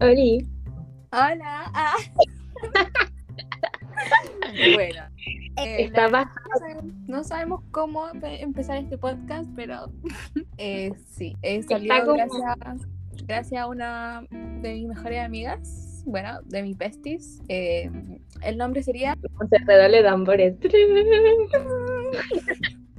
Oli. Hola. Ah. bueno. eh, Está la- no, sabemos, no sabemos cómo pe- empezar este podcast, pero eh, sí, eh, salió como- gracias, gracias a una de mis mejores amigas, bueno, de mis besties. Eh, el nombre sería Se redole tambores.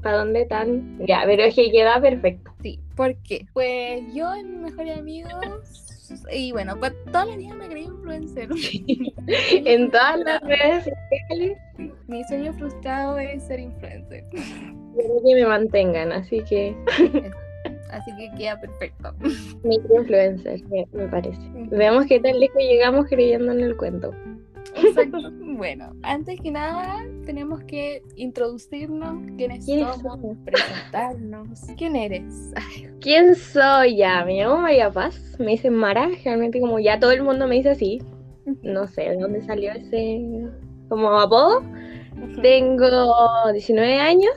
¿Para dónde tan? Ya, pero es que queda perfecto. Sí, ¿por qué? Pues yo y mis mejores amigos, y bueno, pues toda la vida me creí influencer. En todas las redes sociales Mi sueño frustrado es ser influencer. quiero que me mantengan, así que Así que queda perfecto. microinfluencer, me, me parece. Veamos qué tan lejos llegamos creyendo en el cuento. Exacto. Bueno, antes que nada, tenemos que introducirnos, quiénes ¿Quiénes somos, somos? presentarnos. ¿Quién eres? ¿Quién soy ya? Me llamo María Paz, me dicen Mara, realmente como ya todo el mundo me dice así. No sé de dónde salió ese como apodo. Tengo 19 años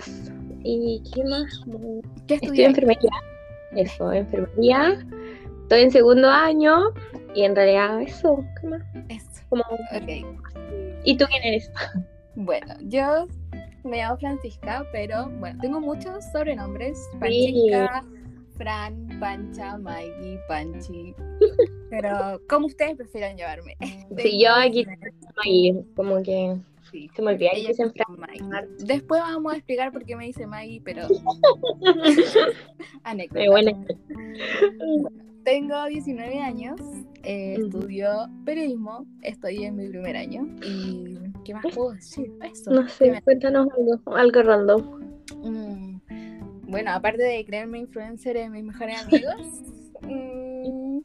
y ¿qué más? ¿Qué Estoy en enfermería. Eso, enfermería. Estoy en segundo año y en realidad eso, ¿qué más? Eso. Como... Ok. ¿Y tú quién eres? Bueno, yo me llamo Francisca, pero bueno, tengo muchos sobrenombres. Sí. Francisca, Fran, Pancha, Maggie, Panchi. Pero, ¿cómo ustedes prefieren llamarme? Sí, yo aquí Maggie, como que Sí. se me olvida que dicen Maggie. Después vamos a explicar por qué me dice Maggie, pero. Anécdota. Bueno. Tengo 19 años, eh, estudio periodismo, estoy en mi primer año. ¿Y qué más puedo decir? Eso. No ¿qué sé, me- cuéntanos algo, algo random. Mm, bueno, aparte de creerme influencer en mis mejores amigos. mm,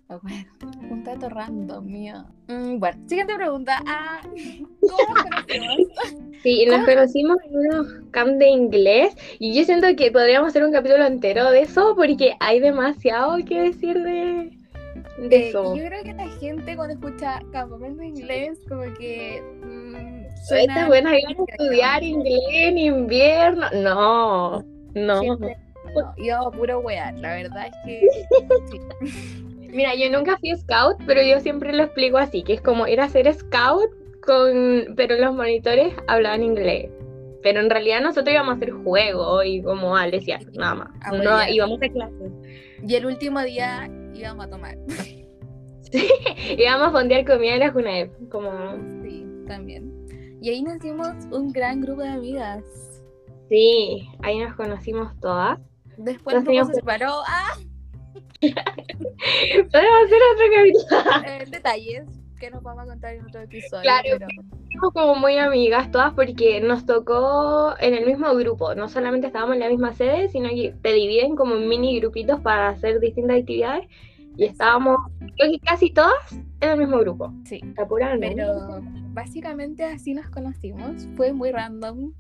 bueno, un dato random mío. Mm, bueno, siguiente pregunta. Ah, ¿Cómo nos conocimos? Sí, nos conocimos en unos camps de inglés y yo siento que podríamos hacer un capítulo entero de eso porque hay demasiado que decir de, de Eh, eso. yo creo que la gente cuando escucha campamento de inglés, como que. mm, Esta suena. buena ir a estudiar inglés en invierno. No, no. Siempre- no, yo puro wear, la verdad es que. sí. Mira, yo nunca fui scout, pero yo siempre lo explico así, que es como ir a ser scout, con, pero los monitores hablaban inglés. Pero en realidad nosotros íbamos a hacer juego y como Alesia, nada más. Ah, No, bueno, íbamos a clases. Y el último día íbamos a tomar. Íbamos a fondear comida en la Junaep, como... Sí, también. Y ahí nos hicimos un gran grupo de amigas. Sí, ahí nos conocimos todas. Después Nos teníamos se separó. ¡Ah! Podemos hacer otro capítulo. Eh, detalles que nos vamos a contar en otro episodio. Claro, pero- Fuimos como muy amigas todas porque nos tocó en el mismo grupo. No solamente estábamos en la misma sede, sino que te dividen como en mini grupitos para hacer distintas actividades. Y estábamos, creo que casi todas en el mismo grupo. Sí. Pero básicamente así nos conocimos. Fue muy random.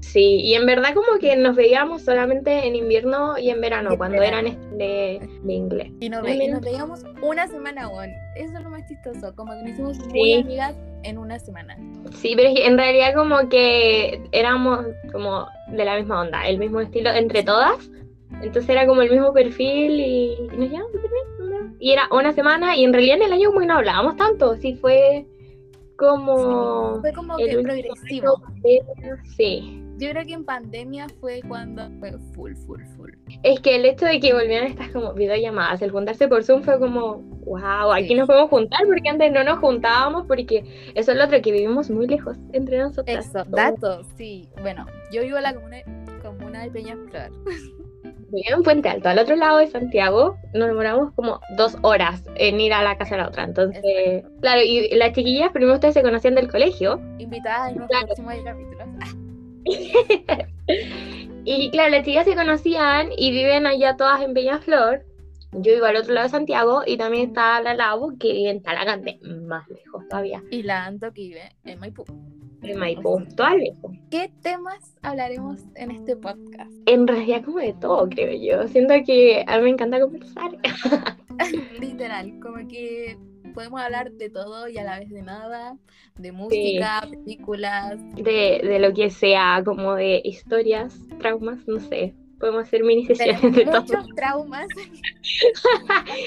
Sí, y en verdad como que nos veíamos solamente en invierno y en verano, cuando verano. eran de, de inglés. Y nos, ve- y mira. nos veíamos una semana, weón. Eso es lo más chistoso. Como que nos hicimos muy Sí. amigas en una semana. Sí, pero en realidad como que éramos como de la misma onda, el mismo estilo entre todas. Entonces era como el mismo perfil y, y nos llevamos. Y era una semana y en realidad en el año como que no hablábamos tanto, sí fue como... Fue como que progresivo. Sí, Yo creo que en pandemia fue cuando fue full, full, full. es que el hecho de que volvieran estas como videollamadas, el juntarse por Zoom fue como, wow, aquí Sí. nos podemos juntar porque antes no nos juntábamos porque eso es lo otro, que vivimos muy lejos entre nosotras. Eso, datos, sí. Bueno, yo vivo en la comuna, comuna de Peñaflor. Vivía en Puente Alto, al otro lado de Santiago, nos demoramos como dos horas en ir a la casa de la otra. Entonces, Exacto. claro, y las chiquillas, primero ustedes se conocían del colegio. Invitada en Claro. próximos capítulos. Y claro, las chiquillas se conocían y viven allá todas en Peñaflor. Yo vivo al otro lado de Santiago y también está la Labo, que vive en Talagante, más lejos todavía. Y la Anto que vive en Maipú. En Maipú, todas lejos. ¿Qué temas hablaremos en este podcast? En realidad, como de todo, creo yo. Siento que a mí me encanta conversar. Literal, como que podemos hablar de todo y a la vez de nada, de música, películas, De, de lo que sea, como de historias, traumas, no sé. Podemos hacer mini sesiones de Tenemos todo. muchos traumas.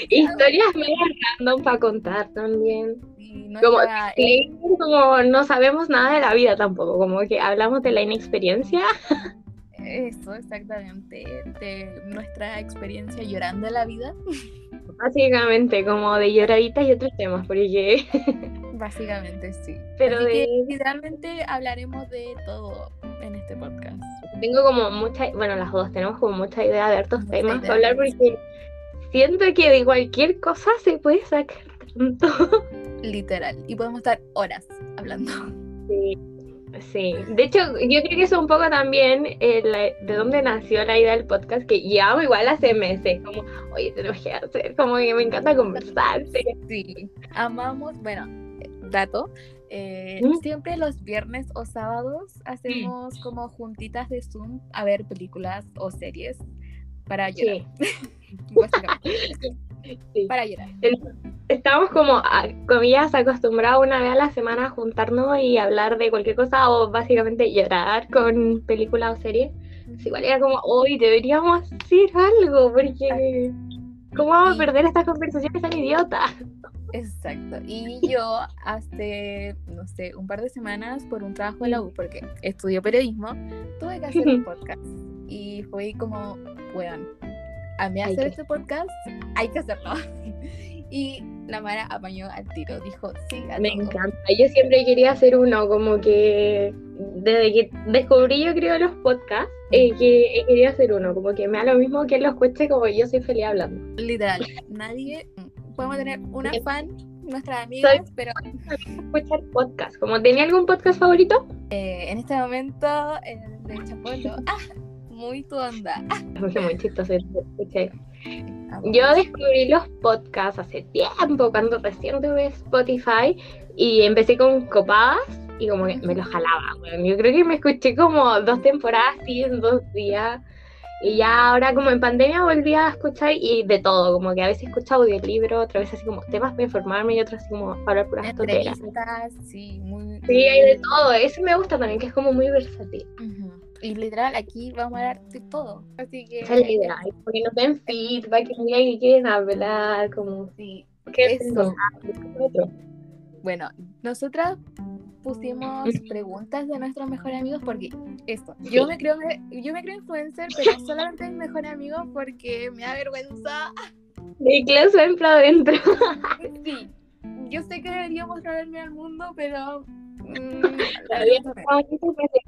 Historias medio random para contar también. Y Como, nuestra- sí, como no sabemos nada de la vida tampoco, como que hablamos de la inexperiencia. Eso, exactamente. De nuestra experiencia llorando la vida. Básicamente, como de lloraditas y otros temas, porque Básicamente, sí. Pero Así que hablaremos de todo en este podcast. tengo como mucha, bueno, las dos tenemos como mucha idea de hartos Mucha temas para hablar, porque siento que de cualquier cosa se puede sacar tanto. Literal. Y podemos estar horas hablando. Sí, sí. De hecho, yo creo que eso un poco también eh, la- de dónde nació la idea del podcast, que llevamos igual hace meses, como, oye, tenemos que hacer, como que me encanta conversar. sí. Sí. Amamos, bueno, dato. eh, ¿Mm? Siempre los viernes o sábados hacemos como juntitas de Zoom a ver películas o series para llorar. Básicamente, Sí. para llorar. Estamos como, a, comillas, acostumbrados una vez a la semana a juntarnos y hablar de cualquier cosa o básicamente llorar con películas o series. Pues igual era como, hoy deberíamos hacer algo, porque ¿cómo vamos a Y- perder estas conversaciones tan idiotas? Exacto. Y yo hace, no sé, un par de semanas por un trabajo en la U, porque estudio periodismo, tuve que hacer un podcast. Y fue como, weón, a mí Hay hacer este podcast, hay que hacerlo. Y la Mara apañó al tiro, dijo, sí, a Me todo". encanta. Yo siempre quería hacer uno, como que desde que descubrí yo creo los podcasts, eh, que he querido hacer uno, como que me da lo mismo que los escuche como yo soy feliz hablando. Literal, nadie, podemos tener una fan, nuestras amigas, pero Escuchar podcast, como tenía algún podcast favorito, eh, en este momento, el de Chapolo, ah, muy tu onda. Muy chistoso. Yo descubrí los podcasts hace tiempo, cuando recién tuve Spotify, y empecé con copadas y como que me los jalaba. weón. Yo creo que me escuché como dos temporadas así en dos días. Y ya ahora como en pandemia volví a escuchar y de todo, como que a veces escucho audiolibro, otra vez así como temas para informarme y otras así como para hablar puras. Entrevistas, sí, muy. Sí, hay de todo, eso me gusta también, que es como muy versátil. Ujú. Y literal, aquí vamos a hablar de todo. Así que. Esa es la idea, y porque nos den feedback, que digan que quieren hablar, como Sí, que Eso. bueno, nosotras pusimos preguntas de nuestros mejores amigos porque esto, yo me creo yo me creo influencer, pero solamente mis mejores amigos porque me da vergüenza. De clase va adentro. Sí, yo sé que debería mostrarme al mundo, pero mm,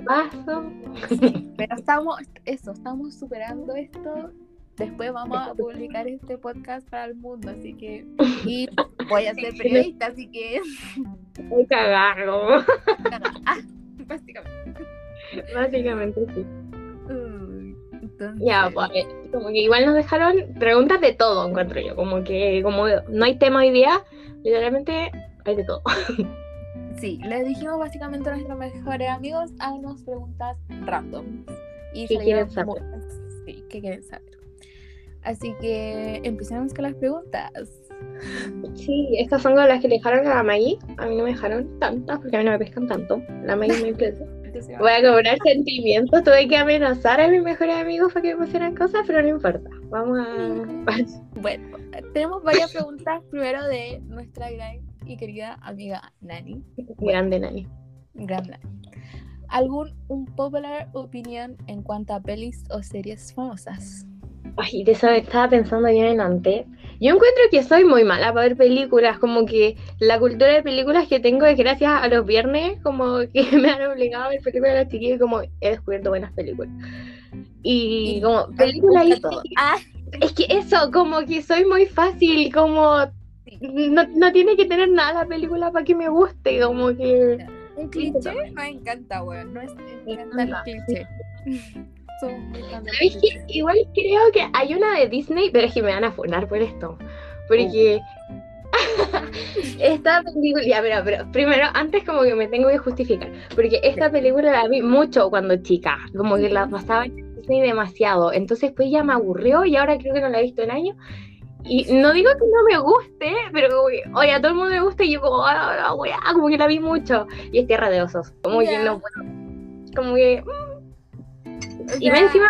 paso. Pero estamos, eso, estamos superando esto. Después vamos a publicar este podcast para el mundo, así que. Y voy a ser periodista, así que. Voy a cagarlo. Ah, básicamente. Básicamente sí. Entonces, Ya, pues, como que igual nos dejaron preguntas de todo, encuentro yo. Como que como no hay tema hoy día, literalmente hay de todo. Sí, les dijimos básicamente a nuestros mejores amigos, háganos preguntas random. Y ¿Qué quieren saber? muchas. Sí, ¿qué quieren saber? Así que empecemos con las preguntas. Sí, estas son las que le dejaron a la Maggie. A mí no me dejaron tantas porque a mí no me pescan tanto. La Maggie me influencia. Voy a cobrar sentimientos. Tuve que amenazar a mis mejores amigos para que me pusieran cosas, pero no importa. Vamos a. Bueno, tenemos varias preguntas. Primero de nuestra gran y querida amiga Nani. Grande, Nani. Gran Nani. ¿Algún un popular opinión en cuanto a pelis o series famosas? Ay, de eso estaba pensando yo en antes. Yo encuentro que soy muy mala para ver películas, como que la cultura de películas que tengo es gracias a los viernes, como que me han obligado a ver películas de los chiquillos y como he descubierto buenas películas. Y, Y como películas y todo. Ah, es que eso, como que soy muy fácil, como. No, no tiene que tener nada la película para que me guste, como que... Un cliché me encanta, weón. No es me encanta el cliché. Igual creo que hay una de Disney, pero es que me van a funar por esto. Porque esta película, ya, pero, pero primero, antes como que me tengo que justificar. Porque esta película la vi mucho cuando chica, como que la pasaba en Disney demasiado. Entonces pues ya me aburrió y ahora creo que no la he visto en años. Y no digo que no me guste, pero como que, oye, a todo el mundo le gusta y yo como, ah, weá, como que la vi mucho. Y es Tierra de Osos, como que Ya. no puedo. Como que... Y sea, encima-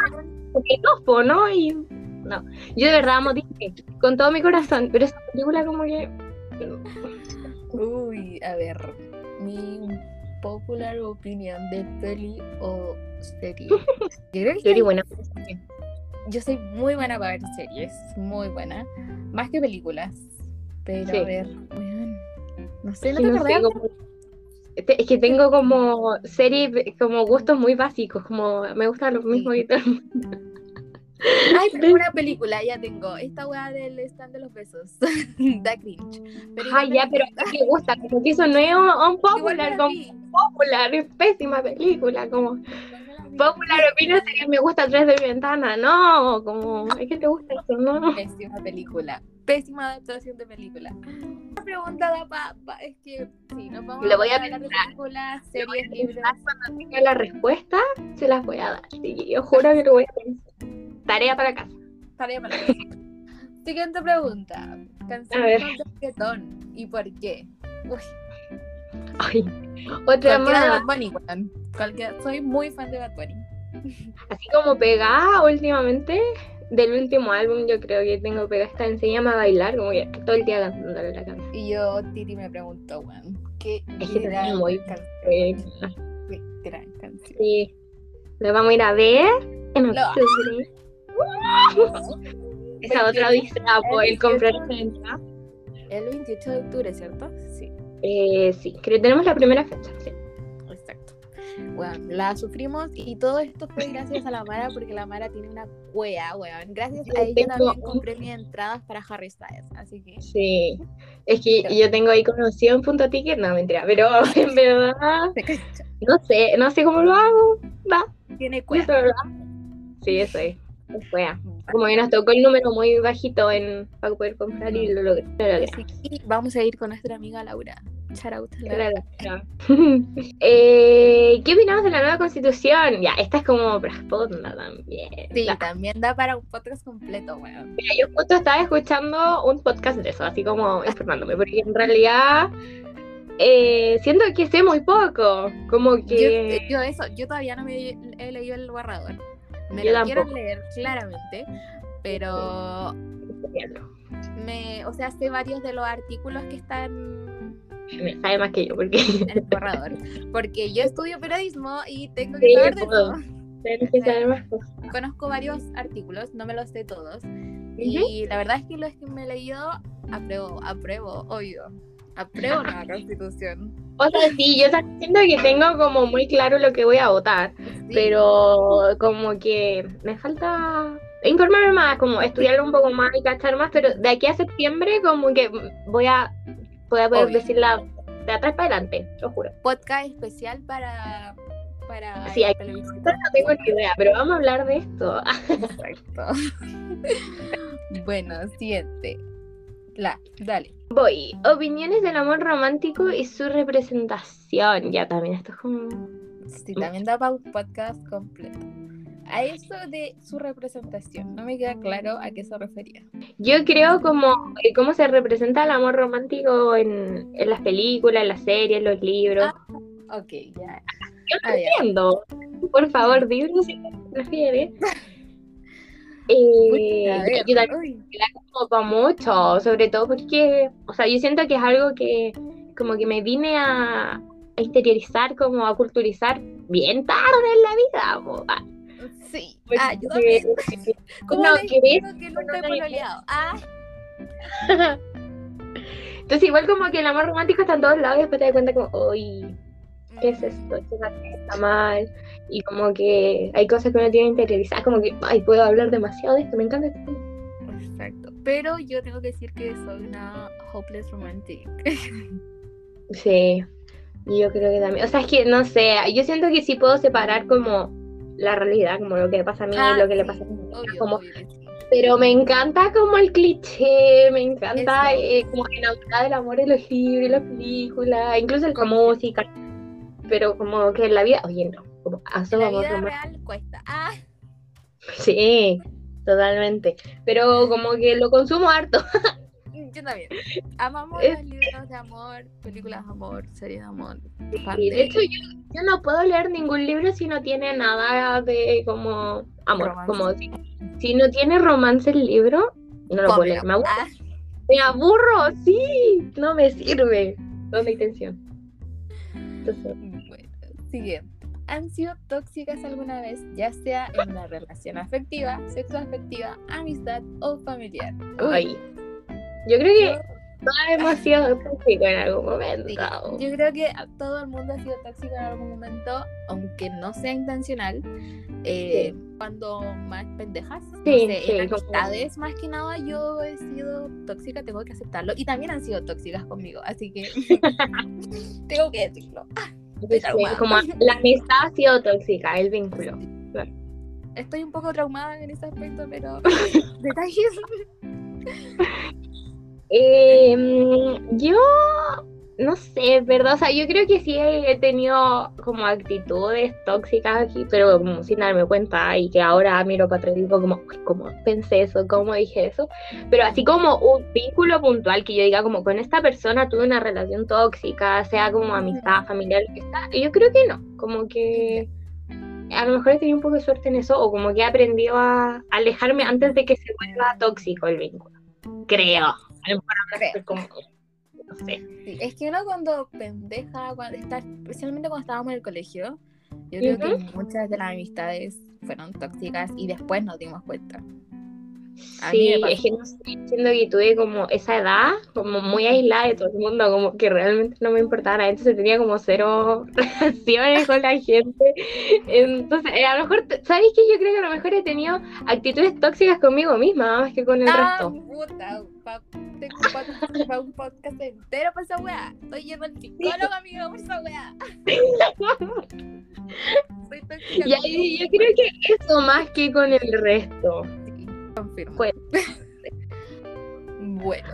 porque no, po, ¿no? Y no. Yo de verdad amo Disney con todo mi corazón, pero esa película como que. Uy, a ver, mi popular opinión de peli o serie. Yo creo que. Yo soy muy buena para ver series, muy buena, más que películas. Pero Sí. a ver, no sé, no te no sé, acordás? como- te- Es que tengo como series, como gustos muy básicos, como me gustan los mismos y todo. el mundo. Ay, pero una película, ya tengo. Esta weá del stand de los besos. da cringe. Pero Ay, ya, pero me gusta, como que eso no es un, un popular, la como popular, es pésima película, como popular opinión sería me gusta atrás de mi ventana, no, como, es que te gusta eso, no. Pésima película. Pésima adaptación de película. La pregunta da pa, pa- es que sí, nos vamos voy a de pensar. películas, Le voy a series, libros. pensar Cuando tenga la respuesta, se las voy a dar, sí, yo juro que lo voy a pensar. Tarea para casa. Tarea para casa. Siguiente pregunta. A Canción con reggaetón. ¿Y por qué? Uy, Ay, otra de más, Soy muy fan de Bad Bunny. así como pegada últimamente, del último álbum yo creo que tengo pegada esta enséñame a bailar, como que todo el día cantándole la canción. Y yo, Titi me preguntó, weón, ¿qué Es que gran muy canción? Qué gran canción. Sí. Lo vamos a ir a ver en octubre. Esa otra odisea por el comprar entrada. El 28 de octubre, ¿cierto? Sí, Eh, sí, creo que tenemos la primera fecha. Sí. Bueno, la sufrimos y todo esto fue gracias a la Mara porque la Mara tiene una cuea, weón. Gracias Yo a ella también un- compré mis entradas para Harry Styles, así que Sí. Es que yo tengo ahí conocido en punto ticket, no mentira, pero en verdad no sé, no sé cómo lo hago. Va, Tiene lo hago. Sí, eso es. fea. Como que nos tocó el número muy bajito en para poder comprar y lo logré. Lo logré. Así que vamos a ir con nuestra amiga Laura. Shout. Claro, claro. Eh, ¿Qué opinamos de la nueva constitución? Ya, esta es como prosponda también. Sí, La- también da para un podcast completo, weón. Mira, yo justo estaba escuchando un podcast de eso, así como informándome, porque en realidad eh, siento que sé muy poco, como que... yo eso, yo todavía no me he leído el borrador. Me Yo lo quiero leer claramente, pero me, o sea, sé varios de los artículos que están Me sabe más que yo, porque el borrador, porque yo estudio periodismo y tengo que Sí, saber de tienes que saber más cosas. Conozco varios artículos, no me los sé todos, y la verdad es que los que me he leído apruebo, apruebo, obvio, apruebo la Constitución. O sea, sí, yo siento que tengo como muy claro lo que voy a votar, Sí. pero como que me falta informarme más, como estudiar un poco más y cachar más, pero de aquí a septiembre como que voy a, voy a poder Obvio. decirla de atrás para adelante, lo juro. podcast especial para para Sí, hay-. No tengo ni idea, pero vamos a hablar de esto. Exacto. bueno, siguiente. La, dale. Voy. Opiniones del amor romántico y su representación. Ya también esto es como. Sí, también da para un podcast completo. A eso de su representación, no me queda claro a qué se refería. Yo creo como eh, cómo se representa el amor romántico en, en las películas, en las series, en los libros. Ok, ya. Yo Ah, no ya. entiendo. Por favor, dime si te refieres. Eh, ver, yo también uy, como mucho, sobre todo porque, o sea, yo siento que es algo que como que me vine a, interiorizar, como a culturizar bien tarde en la vida. po. Sí. porque- Ah, yo también. ¿Cómo no, que ves, que nunca he pololeado? Ah, Entonces igual como que el amor romántico está en todos lados y después te das cuenta como, uy, ¿qué es esto? Esto está mal. Y como que hay cosas que uno tiene que interiorizar, como que, ay, puedo hablar demasiado de esto, me encanta esto. Exacto. Pero yo tengo que decir que soy una hopeless romantic. Sí, yo creo que también. O sea, es que no sé, yo siento que sí puedo separar como la realidad, como lo que le pasa a mí Ah, y lo que le sí, pasa a mí. Obvio, como, obvio sí. pero me encanta como el cliché, me encanta eh, como enamorada del amor en los libros, en las películas, incluso en la música. Pero como que en la vida, oye, no, como haz La vida romántico. real cuesta. Ah, Sí, totalmente. Pero como que lo consumo harto. Yo también. Amamos Es- los libros de amor, películas de amor, series de amor. Y de hecho, yo, yo no puedo leer ningún libro si no tiene nada de como amor. Romance. Como si, si no tiene romance el libro, no lo puedo leer. Me aburro. Ah, Me aburro, sí. No me sirve. ¿Dónde hay tensión? Entonces, Bueno, siguiente. ¿Han sido tóxicas alguna vez, ya sea en una relación afectiva, sexoafectiva, amistad o familiar? Uy, ay. Yo creo que yo- todos hemos sido tóxicos en algún momento. Sí, yo creo que todo el mundo ha sido tóxico en algún momento, aunque no sea intencional. eh, Cuando más pendejas, no Sí, sé, sí, en como- amistades más que nada yo he sido tóxica, tengo que aceptarlo. Y también han sido tóxicas conmigo, así que tengo que decirlo. Sí, traumada. como la amistad ha sido tóxica, el vínculo. Claro. Estoy un poco traumada en ese aspecto, pero detalles. Eh, yo no sé, ¿verdad? O sea, yo creo que sí he tenido como actitudes tóxicas aquí, pero como sin darme cuenta y que ahora miro para atrás y digo como, "Uy, ¿cómo pensé eso? ¿Cómo dije eso? Pero así como un vínculo puntual que yo diga como con esta persona tuve una relación tóxica, sea como amistad, familiar, sea, yo creo que no, como que a lo mejor he tenido un poco de suerte en eso o como que he aprendido a alejarme antes de que se vuelva tóxico el vínculo. Creo. A lo mejor ahora Creo. estoy como, no sé. Sí, es que uno cuando pendeja, cuando está, especialmente cuando estábamos en el colegio, yo creo que muchas de las amistades fueron tóxicas y después nos dimos cuenta. A Sí, es que no sé, siento que tuve como esa edad, como muy aislada de todo el mundo, como que realmente no me importaba nada, entonces tenía como cero relaciones con la gente. Entonces, eh, a lo mejor, ¿sabes qué? Yo creo que a lo mejor he tenido actitudes tóxicas conmigo misma, más que con el Ah, resto. puta, pa- tengo un podcast, pa- un podcast entero para esa weá. Estoy yendo al psicólogo, amigo, por esa weá. Soy tóxica. Y ahí yo creo que eso más que con el resto. Confirmo. Fue. Bueno,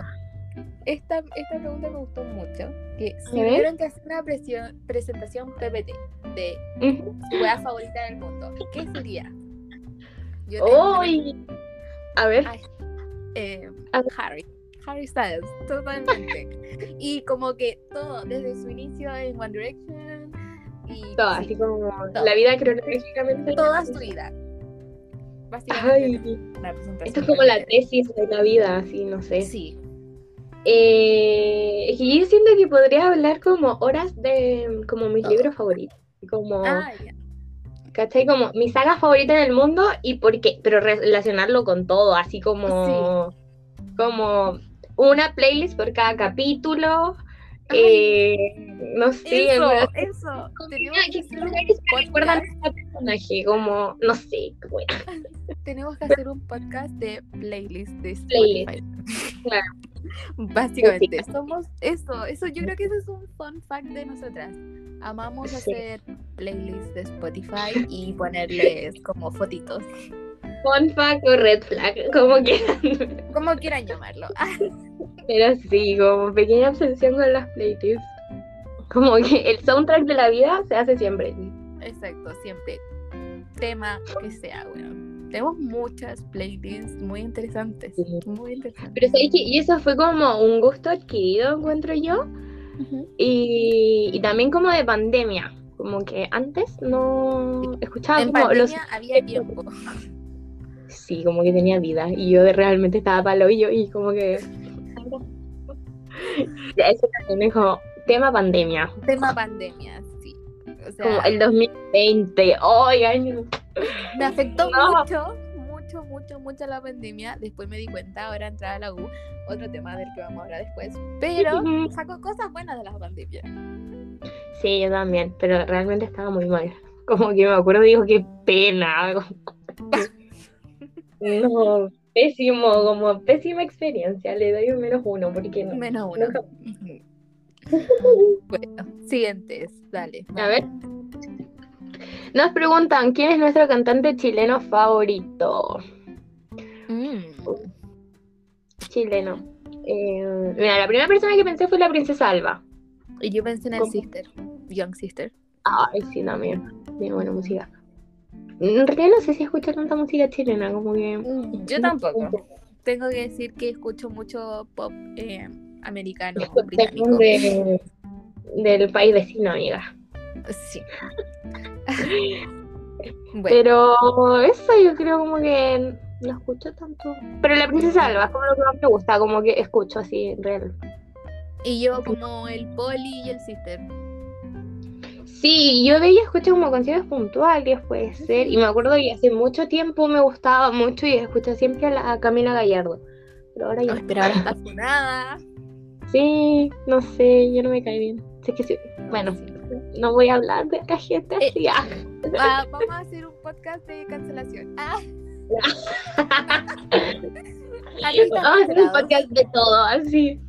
esta, esta pregunta me gustó mucho. Que si tuvieran que hacer una presión- presentación PPT de su weá favorita del mundo, ¿qué sería? Yo. A ver, Ay, eh, A ver. Harry. Harry Styles, totalmente. y como que todo, desde su inicio en One Direction y todo, sí, así como todo. la vida cronológicamente. toda su vida. Básicamente, Ay, una presentación esto es como la tesis de la vida, así, no sé. Sí, Eh, yo siento que podría hablar como horas de como mis Todo. libros favoritos. Como, ah. ¿cachai? Como mi saga favorita en el mundo y por qué, pero relacionarlo con todo, así como, como una playlist por cada capítulo. Ay. eh, no sé, Eso, eso. Tenemos que que recuerdan a este personaje, como, no sé, bueno, tenemos que hacer un podcast de playlist de Playlist. Spotify. Claro. Básicamente, somos eso, eso, yo creo que eso es un fun fact de nosotras. Amamos Sí. hacer playlists de Spotify y ponerles como fotitos, fun fact o red flag, como quieran. como quieran llamarlo. Pero sí, como pequeña obsesión con las playlists. Como que el soundtrack de la vida se hace siempre. Exacto, siempre. Tema que sea, bueno. Tenemos muchas playlists muy interesantes, Sí. muy interesantes. Pero sabes que y eso fue como un gusto adquirido, encuentro yo, y, y también como de pandemia. Como que antes no escuchaba En como los... había tiempo. Sí, como que tenía vida y yo realmente estaba para el hoyo y como que... Eso también es como tema pandemia. Tema pandemia. O sea, Como el 2020. ¡Ay, año! Me afectó No. mucho, mucho, mucho, mucho la pandemia. Después me di cuenta, ahora entrar a la U, otro tema del que vamos a hablar después. Pero saco cosas buenas de la pandemia. Sí, yo también, pero realmente estaba muy mal. Como que me acuerdo y digo, qué pena. No, pésimo, como pésima experiencia. Le doy un menos uno porque no. Menos uno. nunca-. Bueno, siguientes, dale. A ver. Nos preguntan, ¿quién es nuestro cantante chileno favorito? Mm. Chileno. Eh, mira, la primera persona que pensé fue la princesa Alba. Y yo pensé en el ¿Cómo? Sister, Young Sister. Ay, sí, también. Tiene buena música. En realidad no sé si escucho tanta música chilena, como que... Mm, Yo tampoco. tengo que decir que escucho mucho pop eh, americano, británico. de- del país vecino, amiga. Sí. bueno, Pero eso yo creo como que no escucho tanto. Pero la princesa Alba es como lo que más me gusta, como que escucho así en real. y yo como el poli y el sister. Sí, yo de ella escucho como canciones puntuales, puede ser. Y me acuerdo que hace mucho tiempo me gustaba mucho y escuché siempre a, la, a Camila Gallardo. Pero ahora ya. Ay, pero ahora está funada. Sí, no sé, yo no me cae bien. Sé que sí. Bueno, no voy a hablar de la gente Eh, así. ah. Ah, vamos a hacer un podcast de cancelación. Ah. Vamos a hacer un podcast de todo, así.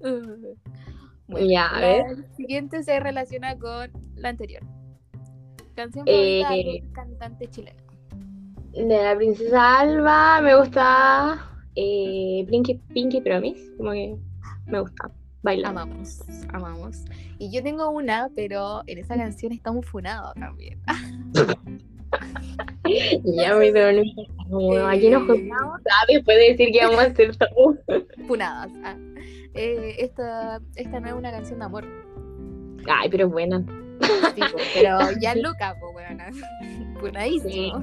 Bueno, Ya, a la ver. siguiente se relaciona con la anterior. Canción Eh, de un cantante chileno. De la princesa Alba me gusta eh, Pinky, Pinky Promise, como que me gusta bailar. Amamos, amamos. Y yo tengo una, pero en esa canción está un funado también. Ya me no aquí nos Eh. juntamos, ah, después de decir que vamos a hacer todo. Funadas. ah. Eh, esta, esta no es una canción de amor. Ay, pero es buena. sí, pero ya loca, pues, bueno. Funadísimo.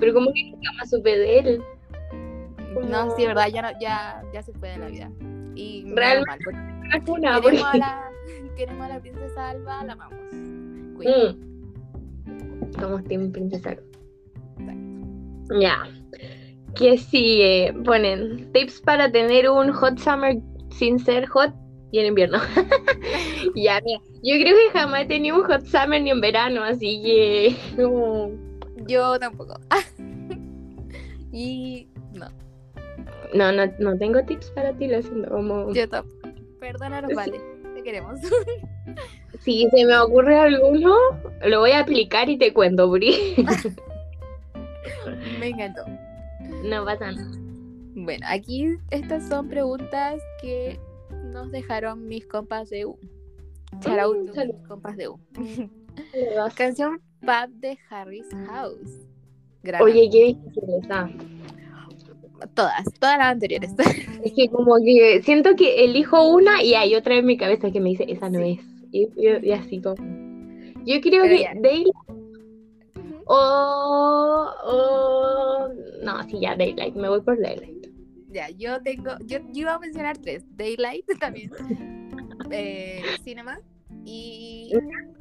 Pero como que nunca más supe de él. No, sí, verdad, ya, no, ya, ya se fue de la vida. Y Realmente. mal, una, queremos, a la, queremos a la princesa Alba, la amamos. Mm. Somos Team Princesa Alba. Ya. Que sigue? Ponen tips para tener un hot summer sin ser hot y en invierno. ya, mira. Yo creo que jamás he tenido un hot summer ni en verano, así que. Yo tampoco. y no, No, no, tengo tips para ti, lo siento. Como... yo tampoco. Perdónanos, vale. Te queremos. Si se me ocurre alguno, lo voy a aplicar y te cuento, Bri. Me encantó. no pasa nada. Bueno, aquí estas son preguntas que nos dejaron mis compas de U. Out Mm, mis compas de U. Canción Pub de Harry's House. Gran Oye, qué difícil está. Todas, todas las anteriores. Es que como que siento que elijo una y hay otra en mi cabeza que me dice, esa no Sí. es. Y, y- y así como. Yo creo Pero que ya. Daylight o, o... No, sí, ya, Daylight. Me voy por Daylight. Ya, yo tengo, yo, yo iba a mencionar tres, Daylight también, eh, Cinema y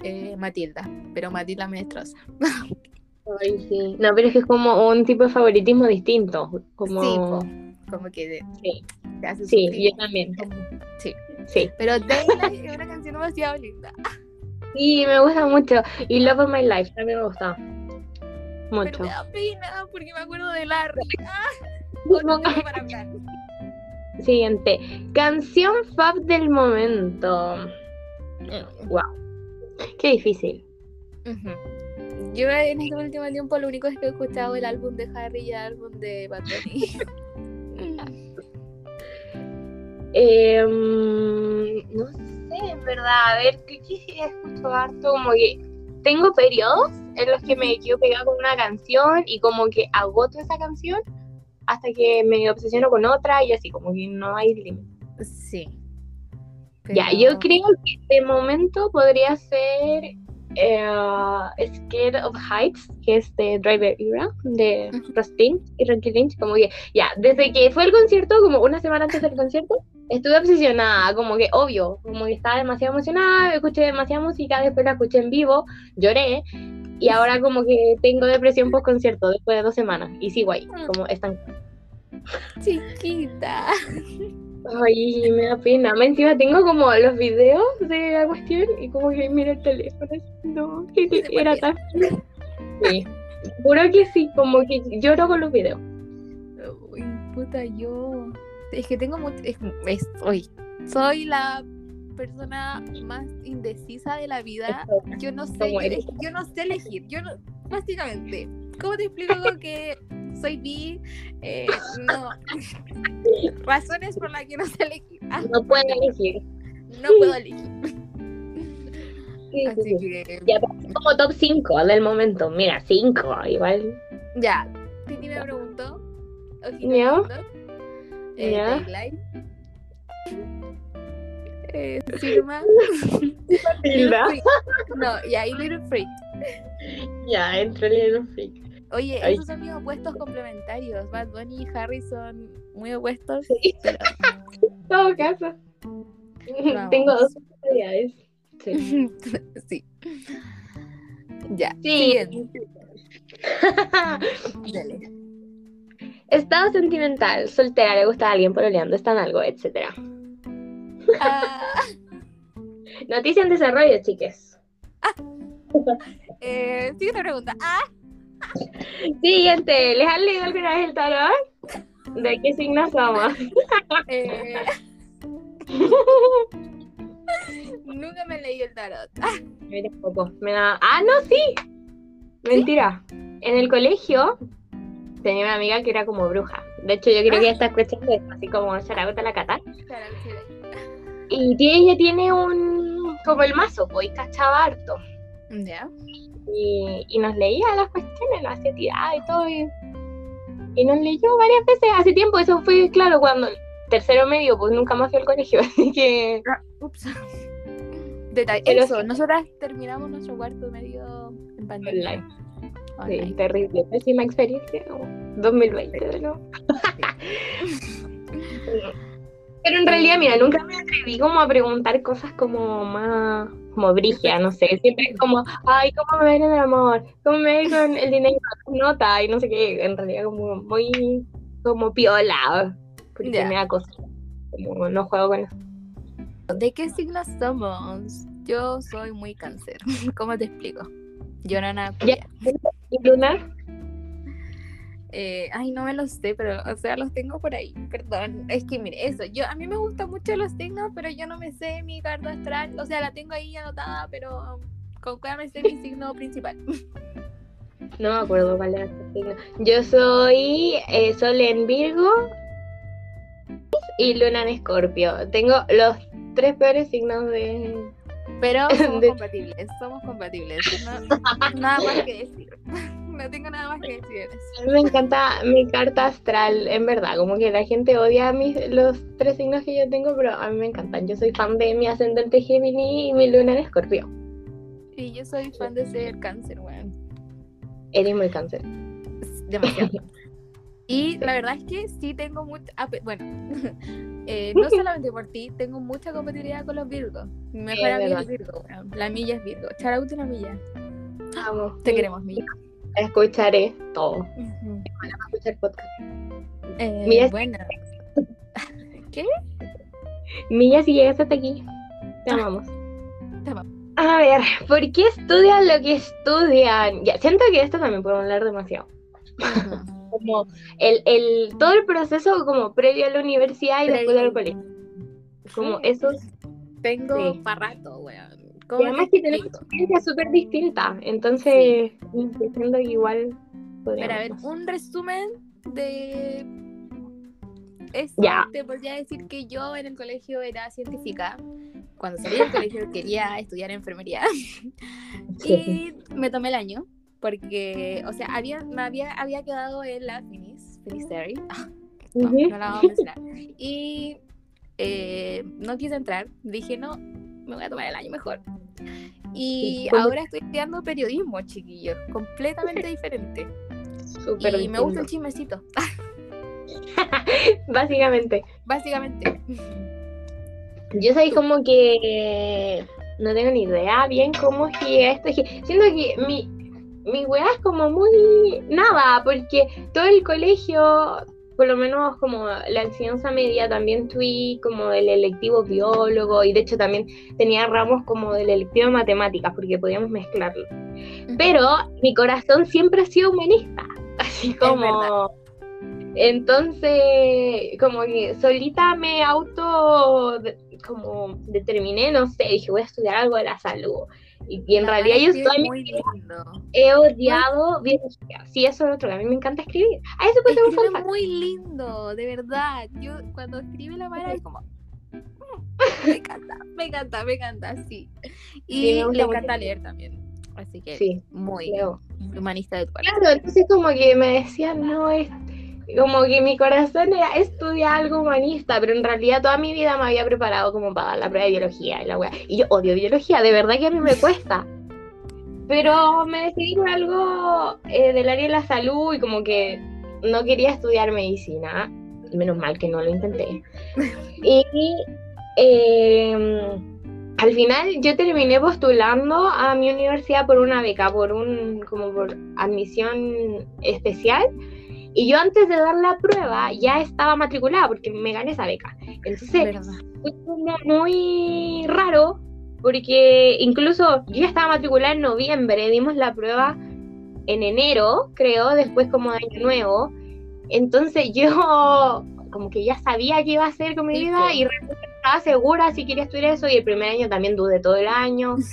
eh, Matilda, pero Matilda me destroza. Ay, sí. No, pero es que es como un tipo de favoritismo distinto. Como... Sí, po, como que de- Sí. Sí, yo también. Sí. Sí. Pero Daylight es una canción demasiado linda. Sí, me gusta mucho. Y Love of My Life también me gusta. Pero Mucho. me da pena porque me acuerdo de Larry. Ah, para hablar. Siguiente. Canción fab del momento. Wow. Qué difícil. Ujú. Yo en este último tiempo lo único es que he escuchado el álbum de Harry y el álbum de Bad. Eh, mm, no sé, en verdad. A ver, ¿qué, qué escucho harto? Como que tengo periodos en los que me quedo pegada con una canción y como que agoto esa canción hasta que me obsesiono con otra y así, como que no hay límite. sí. Ya, Pero- yo creo que de momento podría ser eh, Scared of Heights, que es de Driver Era, de Ujú. Rustin y Rocky Lynch. Como que, ya, desde que fue el concierto, como una semana antes del concierto, estuve obsesionada, como que obvio, como que estaba demasiado emocionada, escuché demasiada música, después la escuché en vivo, lloré. Y ahora como que tengo depresión post concierto después de dos semanas y sigo ahí, como están Chiquita. Ay, me da pena. Más encima tengo como los videos de la cuestión y como que miro el teléfono. No, era tan. Sí. Juro que sí, como que lloro con los videos. Uy, puta, yo. Es que tengo mucho. Es, es- uy, soy la persona más indecisa de la vida. Yo no sé, ¿Cómo yo, yo no sé elegir. Yo no, básicamente, ¿cómo te explico que soy bi? Eh, no. Razones por las que no sé elegir. Ah, No puedo elegir. no puedo elegir. Sí, sí, Así sí. que. Ya, como top 5 del momento. Mira, 5, igual. Ya, Titi me preguntó, lindos. Eh. Daylight. Eh, Firma. No, y ahí Little Freak. Ya, entró Little Freak. Oye, Ay. esos son mis opuestos complementarios. Bad Bunny y Harry son muy opuestos. Sí. pero- En todo caso. Vamos. Tengo dos personalidades. Sí. sí. Ya. Sí. Dale. Estado sentimental, soltera, le gusta a alguien pololeando, está en algo, etcétera. Ah, Noticia en desarrollo, chiques. eh, siguiente pregunta. Ah, Siguiente, ¿les han leído alguna vez el tarot? ¿De qué signo somos? eh, nunca me leí el tarot. Ah, Yo tampoco, me da- Ah, no, sí. Mentira. En el colegio tenía una amiga que era como bruja. De hecho, yo creo que ella está escuchando esto, así como Charagota la Cata. Y ella tiene un. como el mazo, pues, cachaba harto. Ya. Y, y nos leía las cuestiones, nos hacía tirada y todo. Y, y nos leyó varias veces hace tiempo. Eso fue, claro, cuando tercero medio, pues nunca más fui al colegio. Así que. Ups. Detalle. Eso, sí. nosotras terminamos nuestro cuarto medio en pandemia. Online. Online. Sí, terrible. Pésima experiencia. ¿no? 2020 de nuevo. Pero en realidad, mira, nunca me atreví como a preguntar cosas como más, como brigia, no sé. Siempre es como, ay, ¿cómo me va a ir en el amor? ¿Cómo me ir con el dinero? Las notas y no sé qué. En realidad, como muy, como piola. Porque me da cosas. Como no juego con eso. ¿De qué signo somos? Yo soy muy cáncer. ¿Cómo te explico? Yo no nada. ¿Y Luna? Eh, ay, no me los sé, pero, o sea, los tengo por ahí. Perdón. Es que, mire, eso. Yo, a mí me gustan mucho los signos, pero yo no me sé mi carta astral. O sea, la tengo ahí anotada, pero con cuál me sé mi signo principal. No me acuerdo cuál era su signo. Yo soy eh, Sol en Virgo y Luna en Escorpio. Tengo los tres peores signos de. Pero somos De- compatibles, somos compatibles. No, nada más que decir. No tengo nada más que decir. A mí me encanta mi carta astral, en verdad. Como que la gente odia mis, los tres signos que yo tengo, pero a mí me encantan. Yo soy fan de mi ascendente Gemini y mi Luna en Escorpio. Y yo soy fan de ser cáncer, weón. Eres muy cáncer. Demasiado. Y la verdad es que sí tengo mucha. ah, Bueno, eh, no solamente por ti, tengo mucha compatibilidad con los Virgos. Mi mejor amiga es. Virgo, weón. La milla es Virgo. Shout out a la milla. Vamos. Te queremos, Milla. Escucharé todo. Ujú. Escuchar podcast. Eh, Milla es- bueno. ¿Qué? Milla, si llegas hasta aquí, te amamos. Te amamos. A ver, ¿por qué estudian lo que estudian? Ya, siento que esto también puedo hablar demasiado. Como el, el, todo el proceso como previo a la universidad y después del Previo. colegio. Como Sí. esos Tengo Sí. para rato, weón. Y ¿Cómo además que tenemos experiencias súper distintas, entonces que igual Pero a ver, un resumen de eso. Ya. Te podría decir que yo en el colegio era científica. Cuando salí del colegio quería estudiar enfermería. Sí. Y me tomé el año. Porque, o sea, había, me había, había quedado en la Finis, Finisterre. Ah, no la vamos a mencionar. Y eh, no quise entrar. Dije, no, me voy a tomar el año mejor. Y Sí, ¿cómo? ahora estoy estudiando periodismo, chiquillos. Completamente diferente. Súper Y me gusta el chismecito. Básicamente. Básicamente. Yo soy como que no tengo ni idea bien cómo es que esto. Siento que mi, mi weá es como muy nada, porque todo el colegio, por lo menos como la enseñanza media, también tuve como el electivo biólogo y de hecho también tenía ramos como del electivo de matemáticas, porque podíamos mezclarlo. Pero mi corazón siempre ha sido humanista, así como... Entonces, como que solita me auto como determiné, no sé, dije voy a estudiar algo de la salud. Y, y en La realidad yo verdad es que toda es mi muy lindo. he odiado biología. Sí, eso es otro, que a mí me encanta escribir. Ah, eso puede ser un muy lindo, de verdad. Yo cuando escribe la Mara es como. "Mm, Me encanta, me encanta, me encanta, sí. Y Sí, me gusta le encanta leer también. Así que Sí, muy humanista de tu parte. Claro, entonces como que me decían, no, es, como que mi corazón era estudiar algo humanista, pero en realidad toda mi vida me había preparado como para la prueba de biología y la wea. Y yo odio biología, de verdad que a mí me cuesta. Pero me decidí por algo eh, del área de la salud y como que no quería estudiar medicina. Menos mal que no lo intenté. Y eh, al final yo terminé postulando a mi universidad por una beca, por un, como por admisión especial. Y yo antes de dar la prueba ya estaba matriculada porque me gané esa beca. Entonces fue muy raro porque incluso yo ya estaba matriculada en noviembre, dimos la prueba en enero, creo, después como de año nuevo. Entonces yo como que ya sabía qué iba a hacer con mi vida y estaba segura si quería estudiar eso y el primer año también dudé todo el año.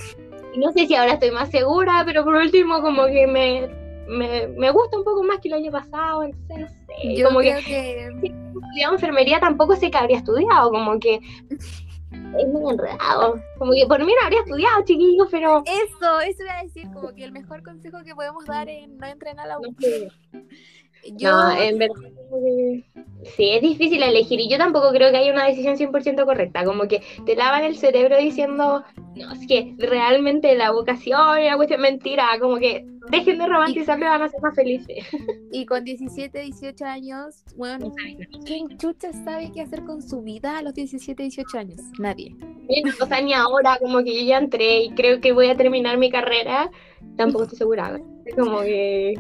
Y no sé si ahora estoy más segura, pero por último como que me, me, gusta un poco más que el año pasado, entonces no sé. Yo como creo que, que... si enfermería tampoco sé que habría estudiado, como que es muy enredado. Como que por mí no habría estudiado, chiquillos, pero... Eso, eso iba a decir, como que el mejor consejo que podemos dar es no entrenar a la No. Yo, No, en verdad. Sí, es difícil elegir y yo tampoco creo que haya una decisión 100% correcta. Como que te lavan el cerebro diciendo, no, es que realmente la vocación y la cuestión mentira. Como que dejen de romantizarlo y van a ser más felices. y con 17, 18 años, bueno, ¿quién chucha sabe qué hacer con su vida a los 17, 18 años? Nadie. O sea, ni ahora, como que yo ya entré y creo que voy a terminar mi carrera. Tampoco estoy segura. Es como que.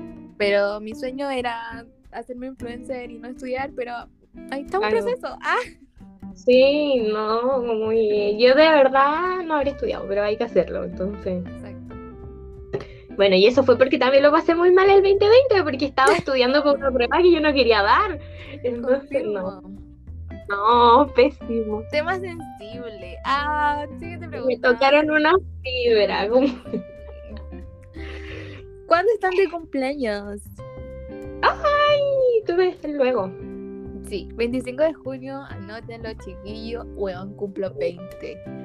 Pero mi sueño era hacerme influencer y no estudiar, pero ahí está un Claro. proceso. Ah, Sí, no, como que yo de verdad no habría estudiado, pero hay que hacerlo. Entonces. exacto. Bueno, y eso fue porque también lo pasé muy mal el 2020, porque estaba estudiando por una prueba que yo no quería dar. Entonces, no, Confirmo. no, pésimo. Tema sensible. Ah, siguiente Me pregunta. tocaron una fibra. como- ¿Cuándo están de cumpleaños? Ay, tú ves luego. Sí, 25 de junio, anótenlo, chiquillos. Weón, cumplo 20.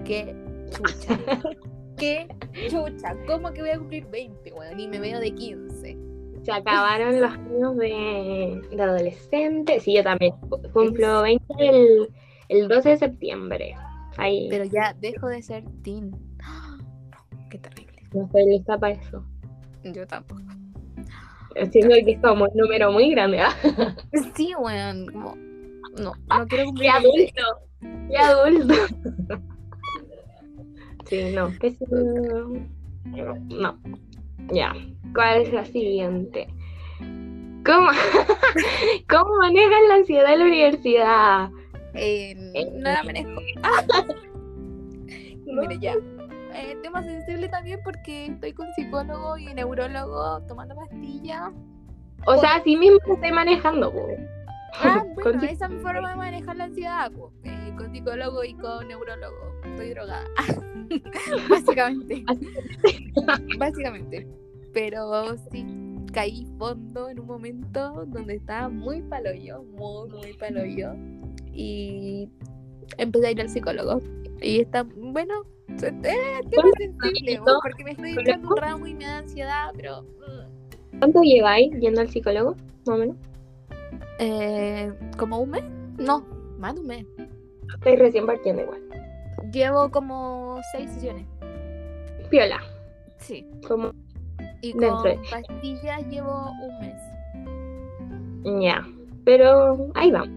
Qué chucha. Qué chucha. ¿Cómo que voy a cumplir 20, weón? Y me veo de 15. Se acabaron los años de, de adolescente. Sí, yo también. Cumplo 20 el, el 12 de septiembre. Ahí Pero ya dejo de ser teen. Qué terrible. no estoy lista para eso. Yo tampoco. Siento que es como un número muy grande. ¿ah? Sí, weón. Como, no, no quiero ¡Qué cumplir 20. adulto! ¡Qué adulto! Sí, no, pésimo. No. Ya. ¿Cuál es la siguiente? ¿Cómo, ¿Cómo manejan la ansiedad en la universidad? Eh, no la manejo. Mire, ya. Eh, tema sensible también porque estoy con psicólogo y neurólogo tomando pastillas. O sea, así mismo estoy manejando. po. Ah, bueno, esa es mi forma de manejar la ansiedad, po. Eh, con psicólogo y con neurólogo. Estoy drogada. Básicamente. Básicamente. Pero sí, caí fondo en un momento donde estaba muy paloyo, muy, muy paloyo. Y empecé a ir al psicólogo. Y está, bueno, eh, tema ¿Cuánto sensible, tiempo? porque me estoy echando un ramo y me da ansiedad, pero... mm, ¿Cuánto lleváis yendo al psicólogo? Más o menos. Eh, ¿Como un mes? No, más de un mes. Estoy recién partiendo igual. Llevo como seis sesiones. Piola. Sí. Como, Y Dentro con de- pastillas llevo un mes. ya. Pero ahí vamos.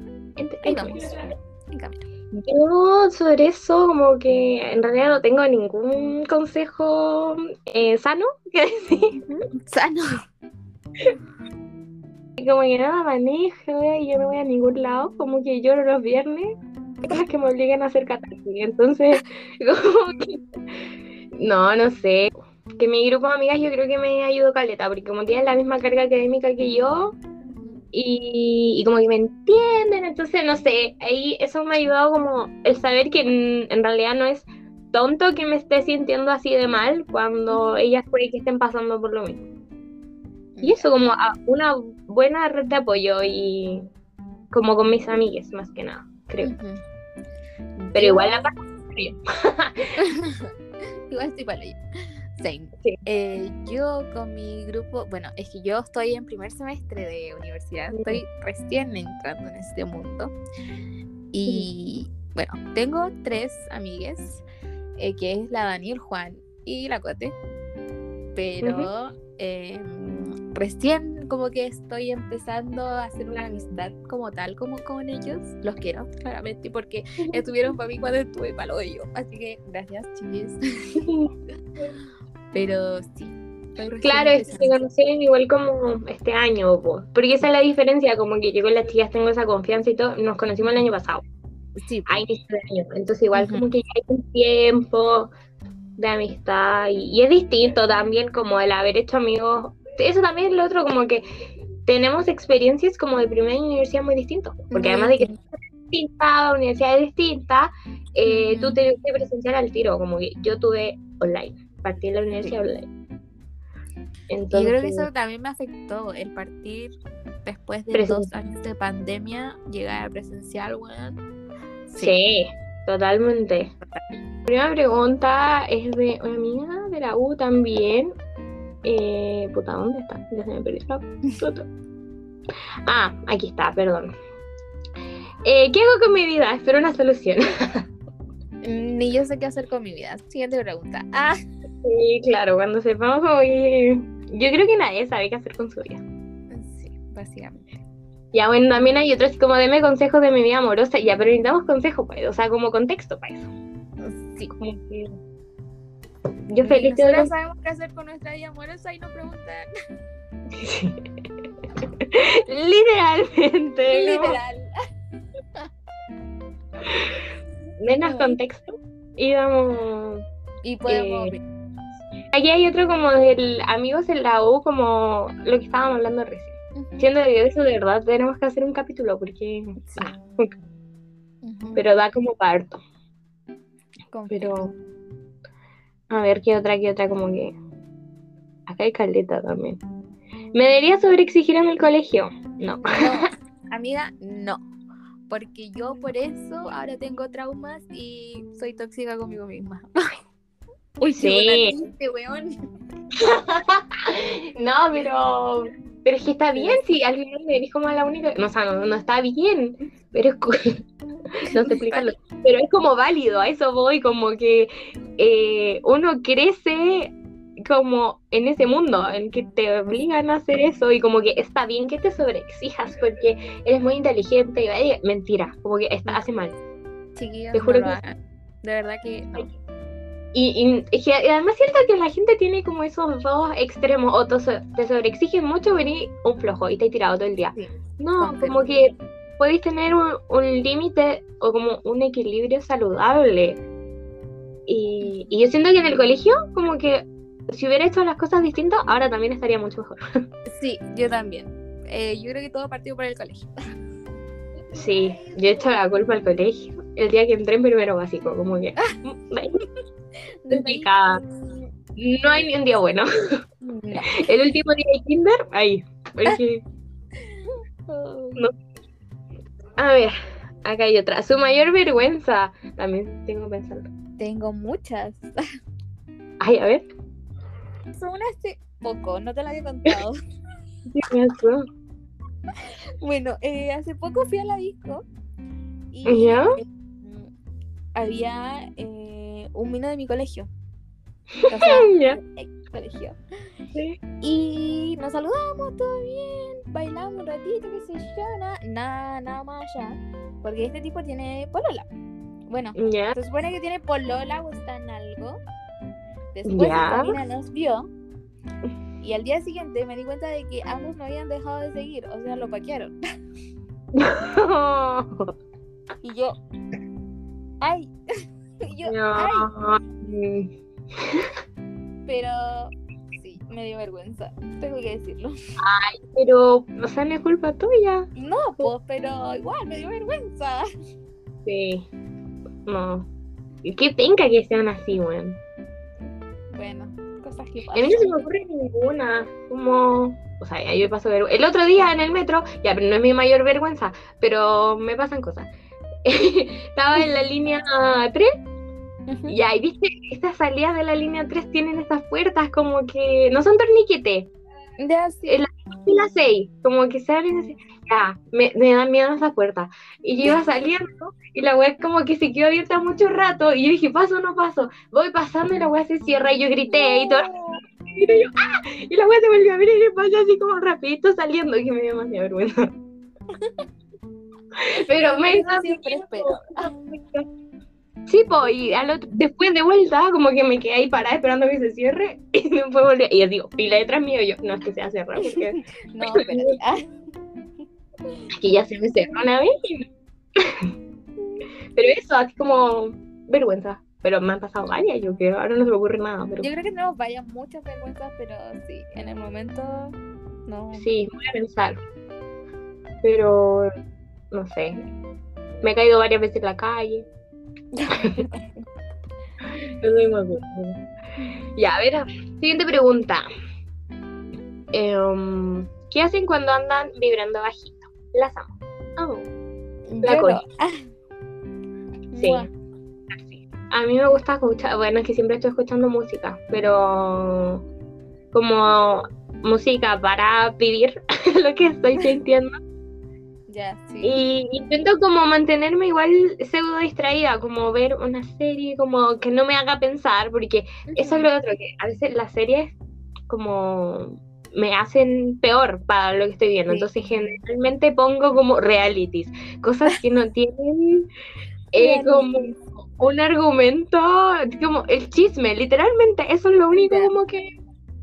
Ahí vamos. En camino. Yo sobre eso como que en realidad no tengo ningún consejo eh, sano que decir. Sano. Como que me manejo y yo no voy a ningún lado. Como que lloro los viernes. Cosas que me obligan a hacer catarsis. Entonces, como que... No, no sé. Que mi grupo de amigas yo creo que me ayudó caleta. Porque como tienen la misma carga académica que yo, y, y como que me entienden, entonces no sé, ahí eso me ha ayudado como el saber que en, en realidad no es tonto que me esté sintiendo así de mal cuando ellas puede que estén pasando por lo mismo. Y eso como a- una buena red de apoyo y como con mis amigas más que nada, creo. Pero igual la paso frío. Igual estoy para ello. Same. Sí. Eh, yo con mi grupo, bueno, es que yo estoy en primer semestre de universidad, estoy recién entrando en este mundo. Y bueno, tengo tres amigues, eh, que es la Dani, el Juan y la Cote. Pero em, recién como que estoy empezando a hacer una amistad como tal, como con ellos. Los quiero, claramente, porque estuvieron para mí cuando estuve para lo de yo. Así que gracias, chiquis. Pero sí. Claro, es que se conocieron igual como este año, po. porque esa es la diferencia, como que yo con las chicas tengo esa confianza y todo, nos conocimos el año pasado, Sí, a inicio de año, entonces igual como que ya hay un tiempo de amistad y, y es distinto también como el haber hecho amigos, eso también es lo otro, como que tenemos experiencias como de primera universidad muy distintos, porque además de que distinta, universidad es distinta, eh, Ujú. tú te que presenciar al tiro, como que yo tuve online, partí en la universidad online. Y Entonces, yo creo que eso también me afectó, el partir después de Presen- dos años de pandemia, llegar a presencial, weón. Sí, totalmente. La primera pregunta es de una amiga de la U también. Eh, puta, ¿dónde está? Ya se me perdió la. Ah, aquí está, perdón. Eh, ¿Qué hago con mi vida? Espero una solución. Ni yo sé qué hacer con mi vida. Siguiente pregunta. Ah, Sí, claro, cuando sepamos que- Yo creo que nadie sabe qué hacer con su vida. sí, básicamente. Ya, bueno, también hay otros como deme consejos de mi vida amorosa. Ya, pero necesitamos consejos para eso, o sea, como contexto para eso. Sí. Como que- Yo feliz doy nosotras sabemos qué hacer con nuestra vida amorosa y nos preguntan. Literalmente. ¿no? Literal. Denos Ay. contexto y damos. Y podemos. Eh, Aquí hay otro como del amigos en la U, como lo que estábamos hablando recién. Siendo de eso, de verdad, tenemos que hacer un capítulo porque. Sí. ah, pero da como parto. Pero. A ver, ¿qué otra, qué otra? Como que. Acá hay caleta también. ¿Me debería sobreexigir en el colegio? No. No, amiga, no. Porque yo por eso ahora tengo traumas y soy tóxica conmigo misma. Uy, Sí. weón. No, pero. Pero es que está bien si al final eres como la única. No, o sea, no, no está bien. Pero es. No sé explicarlo. Pero es como válido, a eso voy. Como que eh, uno crece como en ese mundo en que te obligan a hacer eso y como que está bien que te sobreexijas porque eres muy inteligente y mentira, como que está, hace mal. Chiquillos, Te juro que-. De verdad que no. Y, y- que además siento que la gente tiene como esos dos extremos, o te, so- te sobreexiges mucho venís un flojo y te has tirado todo el día. Sí, No, como que podéis tener un, un límite o como un equilibrio saludable. Y, y yo siento que en el colegio, como que si hubiera hecho las cosas distintas, ahora también estaría mucho mejor. Sí, yo también. Eh, yo creo que todo partió por el colegio. Sí, yo he hecho la culpa al colegio el día que entré en primero básico, como que Mm, no hay ni un día bueno. No. El último día de kinder, ahí. porque- A ver, acá hay otra. Su mayor vergüenza. También tengo pensando. Tengo muchas. Ay, a ver. Son una hace poco, no te la había contado. Bueno, eh, hace poco fui a la disco y ¿Ya? eh, había eh, un mino de mi colegio. O sea, colegio. Sí. Y nos saludamos, todo bien, bailamos un ratito, qué sé yo, nada, nada, nada más allá. Porque este tipo tiene polola. Bueno, Ya. se supone que tiene polola o está en algo. Después esta mina nos vio. Y al día siguiente me di cuenta de que ambos no habían dejado de seguir. O sea, lo paquearon. Y yo. ¡Ay! ¡Ay! Pero sí, me dio vergüenza. Tengo que decirlo. Pero, o sea, no es culpa tuya. No, pues, pero igual me dio vergüenza. Sí. No. Y Qué penca que sean así, weón. Bueno, cosas que A mí no se me pasan. ocurre ninguna. Como. O sea, yo paso vergüenza. El otro día en el metro, ya, pero no es mi mayor vergüenza, pero me pasan cosas. Estaba en la línea 3 Y ahí, viste, estas salidas de la línea 3 tienen estas puertas como que no son torniquete. Ya, sí. La, la 6, como que se abren así. Ya, me, me dan miedo esas puertas. Y yo iba saliendo y la weá como que se quedó abierta mucho rato. Y yo dije, paso o no paso. Voy pasando y la weá se cierra y yo grité y todo. Y yo, ¡ah! Y la weá se volvió a abrir y pasó así como rapidito saliendo, que me dio demasiada vergüenza. Pero me Eso siempre espero. Sí, pues, y al otro- después de vuelta, como que me quedé ahí parada esperando que se cierre y después volví. Y yo digo, pila detrás mío, y yo, no es que sea cerrado, porque No, pero ah, aquí ya se me cerró una vez. Pero eso, así como vergüenza. Pero me han pasado varias, yo creo, ahora no se me ocurre nada. Pero yo creo que tenemos varias, muchas vergüenzas, pero sí, en el momento no. sí, voy a pensar. Pero, no sé. Me he caído varias veces en la calle. No soy buena. Ya, a ver, siguiente pregunta. Em, ¿Qué hacen cuando andan vibrando bajito? Las amo. Oh, la no. Ah. Sí. Así. A mí me gusta escuchar, bueno, es que siempre estoy escuchando música, pero como música para vivir lo que estoy sintiendo. Ya, sí. Y intento como mantenerme igual pseudo distraída, como ver una serie, como que no me haga pensar, porque eso es lo otro, que a veces las series como me hacen peor para lo que estoy viendo. Sí. Entonces generalmente pongo como realities, cosas que no tienen eh, como un argumento, como el chisme, literalmente, eso es lo único como que...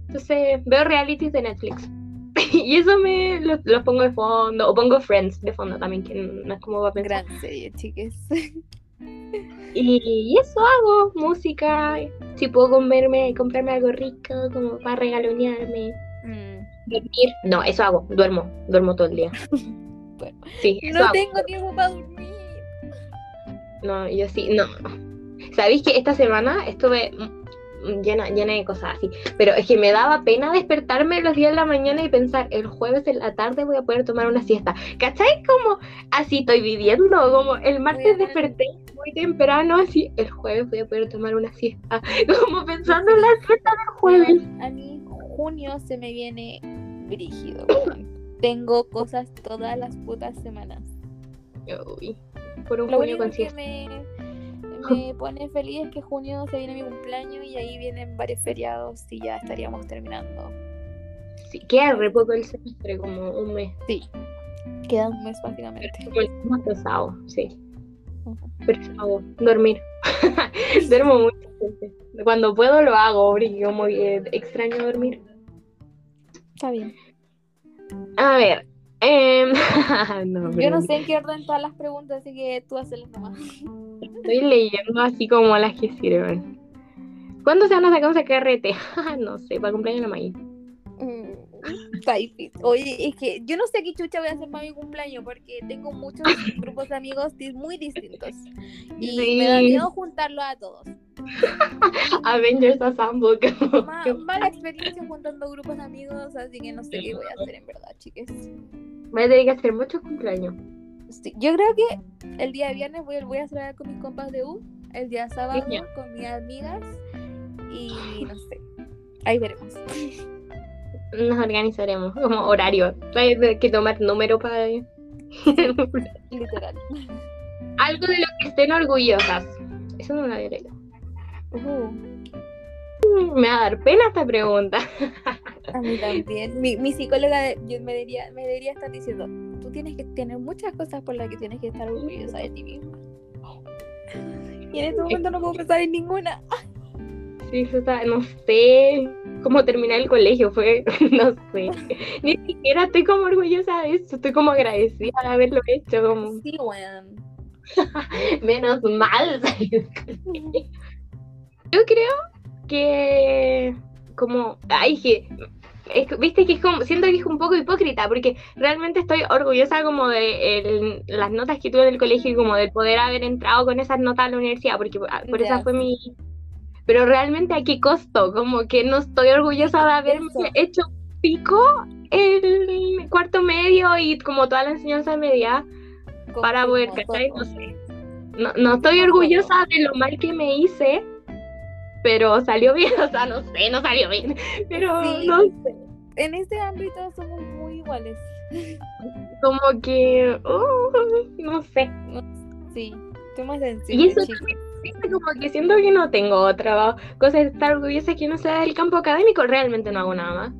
Entonces veo realities de Netflix. y eso me los, los pongo de fondo, o pongo Friends de fondo también, que no es como va a pensar. Gran serie, chiques. Y, y eso hago, música, si puedo comerme, comprarme algo rico, como para regalonearme, Mm. dormir. No, eso hago, duermo, duermo todo el día. Bueno. Sí, No hago. tengo tiempo para dormir. No, yo sí, no. Sabéis que esta semana estuve llena, llena de cosas así, pero es que me daba pena despertarme los días de la mañana y pensar, el jueves en la tarde voy a poder tomar una siesta. ¿Cachai? Como así estoy viviendo, como el martes desperté muy temprano, así el jueves voy a poder tomar una siesta, como pensando en la siesta del jueves. A mí junio se me viene brígido. Tengo cosas todas las putas semanas. Uy, por un Lo junio con siesta. me, me pone feliz es que junio se viene mi cumpleaños y ahí vienen varios feriados y ya estaríamos terminando. Sí, queda re poco el semestre, como un mes. Sí, queda un mes básicamente. Como el más pesado, sí. Pero eso hago, dormir. Duermo mucho. Cuando puedo lo hago, porque como que extraño dormir. Está bien. A ver. Em, no, Yo no sé en qué orden todas las preguntas, así que tú hacelas nomás. Estoy leyendo así como las que sirven. ¿Cuándo se van a sacar un carrete? no sé, para cumpleaños de la maíz. Oye, es que yo no sé qué chucha voy a hacer para mi cumpleaños porque tengo muchos grupos de amigos muy distintos. Y Sí. me da miedo juntarlos a todos. Avengers Assemble. Ma- mala experiencia juntando grupos de amigos, así que no sé qué voy a hacer en verdad, chicas. Voy a tener que hacer muchos cumpleaños. Sí, yo creo que el día viernes voy, voy a celebrar con mis compas de U, el día sábado Ya. con mis amigas y no sé. Ahí veremos. Nos organizaremos como horario. Hay que tomar número para. Literal. Algo de lo que estén orgullosas. Eso no lo había leído. Uh, Me va a dar pena esta pregunta. a mí también. Mi, mi psicóloga yo me, debería, me debería estar diciendo, tú tienes que tener muchas cosas por las que tienes que estar orgullosa de ti misma. Y en este momento no puedo pensar en ninguna. Sí, no sé cómo terminar el colegio, fue, no sé. Ni siquiera estoy como orgullosa de eso, estoy como agradecida de haberlo hecho, como Sí, weón. menos mal. Yo creo que como, ay, que, es viste que es como, siento que es un poco hipócrita, porque realmente estoy orgullosa como de el- las notas que tuve en el colegio y como de poder haber entrado con esas notas a la universidad, porque ah, por esa fue mi... Pero realmente a qué costo, como que no estoy orgullosa de haberme Eso. hecho pico el cuarto medio y como toda la enseñanza media para poder, ¿cachai? No sé. No, no estoy orgullosa de lo mal que me hice, pero salió bien, o sea, no sé, no salió bien, pero Sí. no sé, En este ámbito somos muy iguales. como que, uh, no sé. Sí, estoy más Y eso también, como que siento que no tengo otra cosa de estar orgullosa que no sea del campo académico, realmente no hago nada más.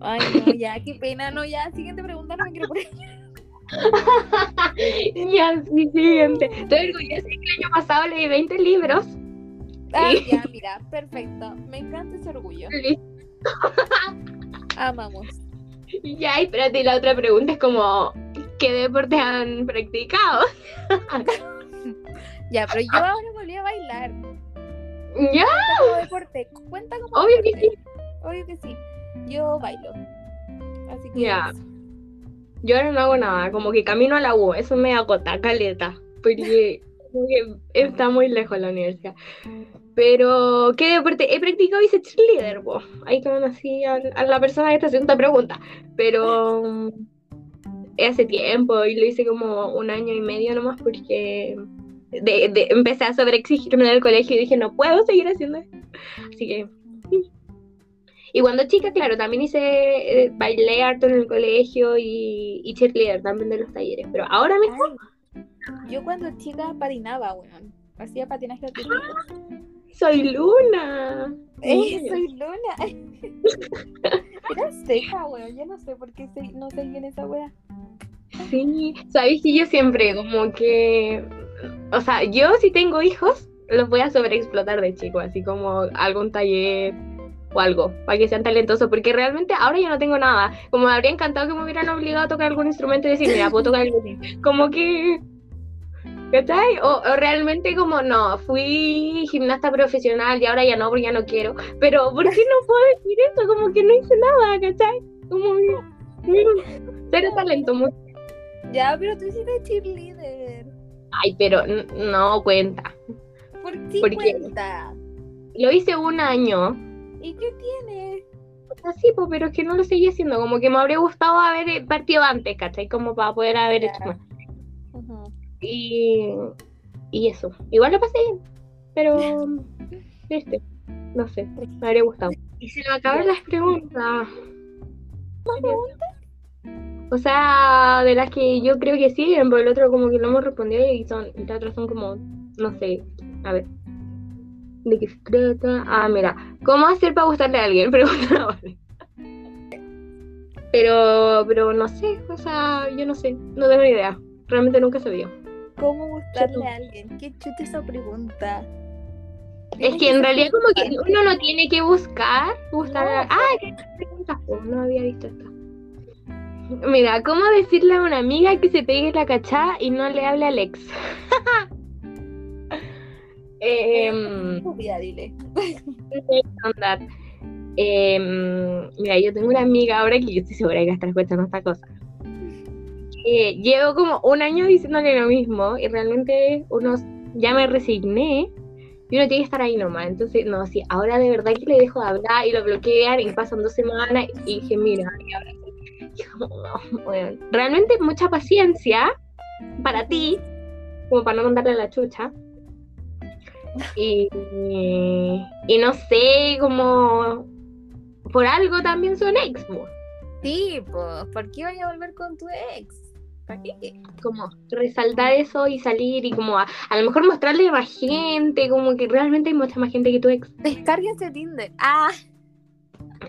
Ay, no, ya, qué pena, no, ya. Siguiente pregunta, no me quiero poner. Ya, sí, siguiente. Estoy orgullosa de que el año pasado leí 20 libros. Ah, Sí. ya, mira, perfecto. Me encanta ese orgullo. Amamos. Ya, espérate, y la otra pregunta es como, ¿qué deportes han practicado? Ya, pero yo ahora volví a bailar. Ya, Cuenta como deporte. Cuenta como obvio que sí. Obvio que sí. Yo bailo. Así que. Ya. Yo ahora no hago nada, como que camino a la U, eso me agota, caleta, porque está muy lejos la universidad. Pero, ¿qué deporte? He practicado y hice cheerleader, po. Ahí conocí a, a la persona que está haciendo esta pregunta, pero mm, hace tiempo y lo hice como un año y medio nomás porque de, de- empecé a sobreexigirme en el colegio y dije, no puedo seguir haciendo esto. Así que... sí. Y cuando chica, claro, también hice, eh, bailé harto en el colegio y, y cheerleader también de los talleres, pero ahora mismo, Ay, yo cuando chica patinaba, weón. Hacía patinaje artístico. soy Luna. ¡Eh, soy Luna! Era seca, weón. Yo no sé por qué se- no sé es esa wea. Sí, sabes que yo siempre como que, o sea, yo si tengo hijos, los voy a sobreexplotar de chico, así como algún taller o algo, para que sean talentosos, porque realmente ahora yo no tengo nada, como me habría encantado que me hubieran obligado a tocar algún instrumento y decir, mira, puedo tocar así, como que, ¿cachai? O, o realmente como no, fui gimnasta profesional y ahora ya no, porque ya no quiero, pero ¿por qué no puedo decir eso? Como que no hice nada, ¿cachai? Como cero talento, muy Ya, pero tú hiciste cheerleader. Ay, pero no cuenta. ¿Por qué ¿Por qué? cuenta? Lo hice un año. ¿Y qué tiene? Así, pues, pero es que no lo seguí haciendo. Como que me habría gustado haber eh, partido antes, ¿cachai? Como para poder haber hecho más. Y, y eso. Igual lo pasé bien. Pero, este, no sé. Me habría gustado. Y se me acabaron las preguntas. O sea, de las que yo creo que siguen, por el otro como que lo hemos respondido y son, y otras son como, no sé, a ver. ¿De qué se trata? Ah, mira, ¿cómo hacer para gustarle a alguien? Pregunta. Pero, pero no sé, o sea, yo no sé, no tengo idea. Realmente nunca se vio. ¿Cómo gustarle a alguien? ¿Qué chuta esa pregunta? Es que en realidad como que uno no tiene que buscar, gustar a... No, Ah, ¿qué preguntas? Pues no había visto esta. Mira, ¿cómo decirle a una amiga que se pegue la cachada y no le hable al ex? Em, Estúpida, dile. Andar. Em, mira, yo tengo una amiga ahora que yo estoy segura que va a estar escuchando esta cosa. Que llevo como un año diciéndole lo mismo y realmente uno ya me resigné y uno tiene que estar ahí nomás. Entonces, no, sí, ahora de verdad que le dejo de hablar y lo bloquean y pasan dos semanas y dije, mira, y ahora sí. Y como, no, bueno, realmente mucha paciencia para ti, como para no mandarle la chucha. Y, y no sé, como por algo también son ex. Sí, pues, ¿por qué vaya a volver con tu ex? ¿Para qué? como resaltar eso y salir y como a, a lo mejor mostrarle a más gente, como que realmente hay mucha más gente que tu ex. Descárguense Tinder. Ah,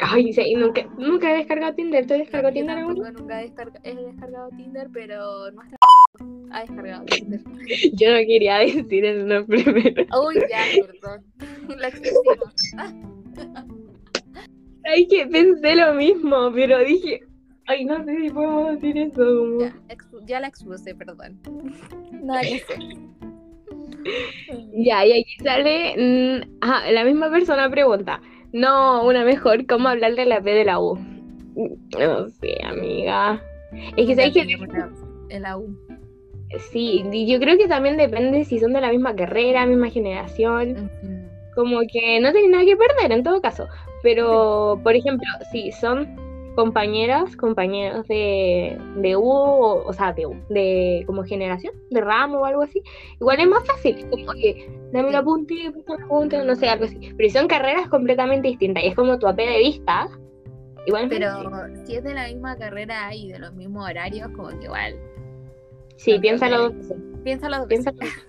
Ay, sí, nunca, nunca he descargado Tinder, ¿te descargado yo Tinder alguna? nunca he, descarga- he descargado Tinder, pero no está ha descargado Tinder. Yo no quería decir el nombre, pero... Uy, ya, perdón. La. Ah, Ay, que pensé lo mismo, pero dije, ay, no sé si podemos decir eso. como- ya, la expuse, perdón. Nada que hacer. Ya, y aquí sale, ajá, la misma persona pregunta, no, una mejor, ¿cómo hablarle a la P de la U? No sé, amiga. Es que sabes que En la U. sí, yo creo que también depende si son de la misma carrera, misma generación, como que no tienen nada que perder en todo caso. Pero, por ejemplo, si son compañeras, compañeros de, de U, o, o sea, de U, de como generación, de ramo o algo así, igual es más fácil, como que dame un apunte, no sé, algo así. Pero son carreras completamente distintas y es como tu AP de vista. Igual Pero si es de la misma carrera y de los mismos horarios, como que igual. Sí, no, piénsalo dos veces. Piénsalo dos veces. Piénsalo,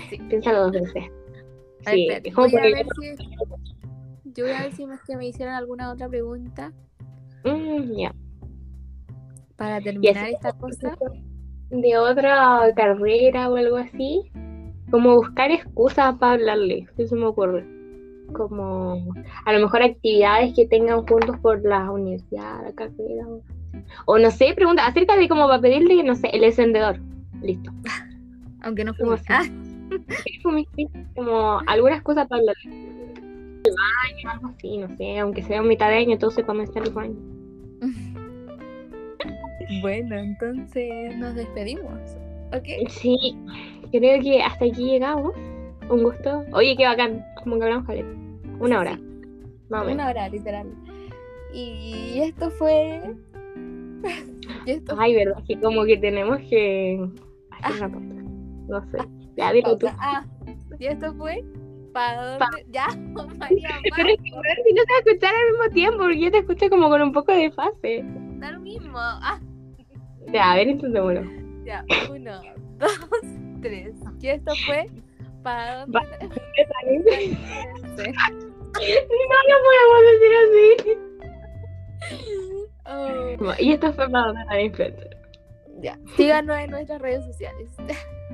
Sí. piénsalo dos veces. A ver, Sí, espérate, voy a ver si. Yo voy a ver si que me hicieron alguna otra pregunta Mm, ya. para terminar esta cosa. de otra carrera o algo así, como buscar excusas para hablarle, eso me ocurre. Como a lo mejor actividades que tengan juntos por la universidad, la carrera. O, o no sé, pregunta acerca de como para pedirle, no sé, el encendedor. Listo. Aunque no Como fume. así. Ah, Como algunas cosas para hablarle. El baño, algo así, no sé, aunque sea mitad de año, todos sepan estar el baño. Bueno, entonces nos despedimos. ¿Ok? Sí, creo que hasta aquí llegamos. Un gusto. Oye, qué bacán, como que hablamos, Caleta. Una hora. Más. Una hora, literal. Y esto fue. y esto Ay, verdad, que como que tenemos que hacer una pausa. No sé. Ya, dilo tú. Ah, y esto fue. ¿Para dónde? Ya, María, Pero es que no te vas a escuchar al mismo tiempo, porque yo te escucho como con un poco de fase. Da lo mismo. Ah, Ya, a ver, intentémoslo. ya. Uno, dos, tres. Y esto fue. ¿Para dónde? No, no podemos decir Oh, así. Y esto fue para la influencer. ya. Síganos en nuestras redes sociales.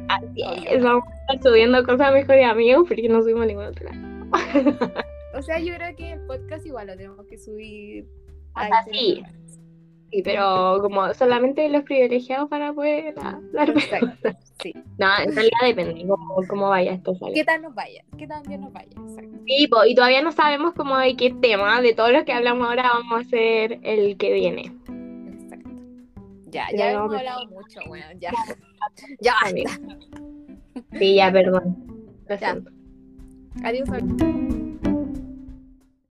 Así es, vamos a estar subiendo cosas mejor de amigos, porque no subimos ningún otro lado. O sea, yo creo que el podcast igual lo tenemos que subir. a sea, este sí. pero como solamente los privilegiados van a poder Exacto, sí. No, en realidad depende cómo, cómo vaya esto. ¿sabes? ¿Qué tal nos vaya? ¿Qué tal bien nos vaya? Exacto. Sí, po, y todavía no sabemos cómo de qué tema, de todos los que hablamos ahora, vamos a hacer el que viene. Exacto. Ya, Ya hemos hablado mucho, bueno, ya. Ya basta. Sí, ya, perdón. Lo Ya. Adiós.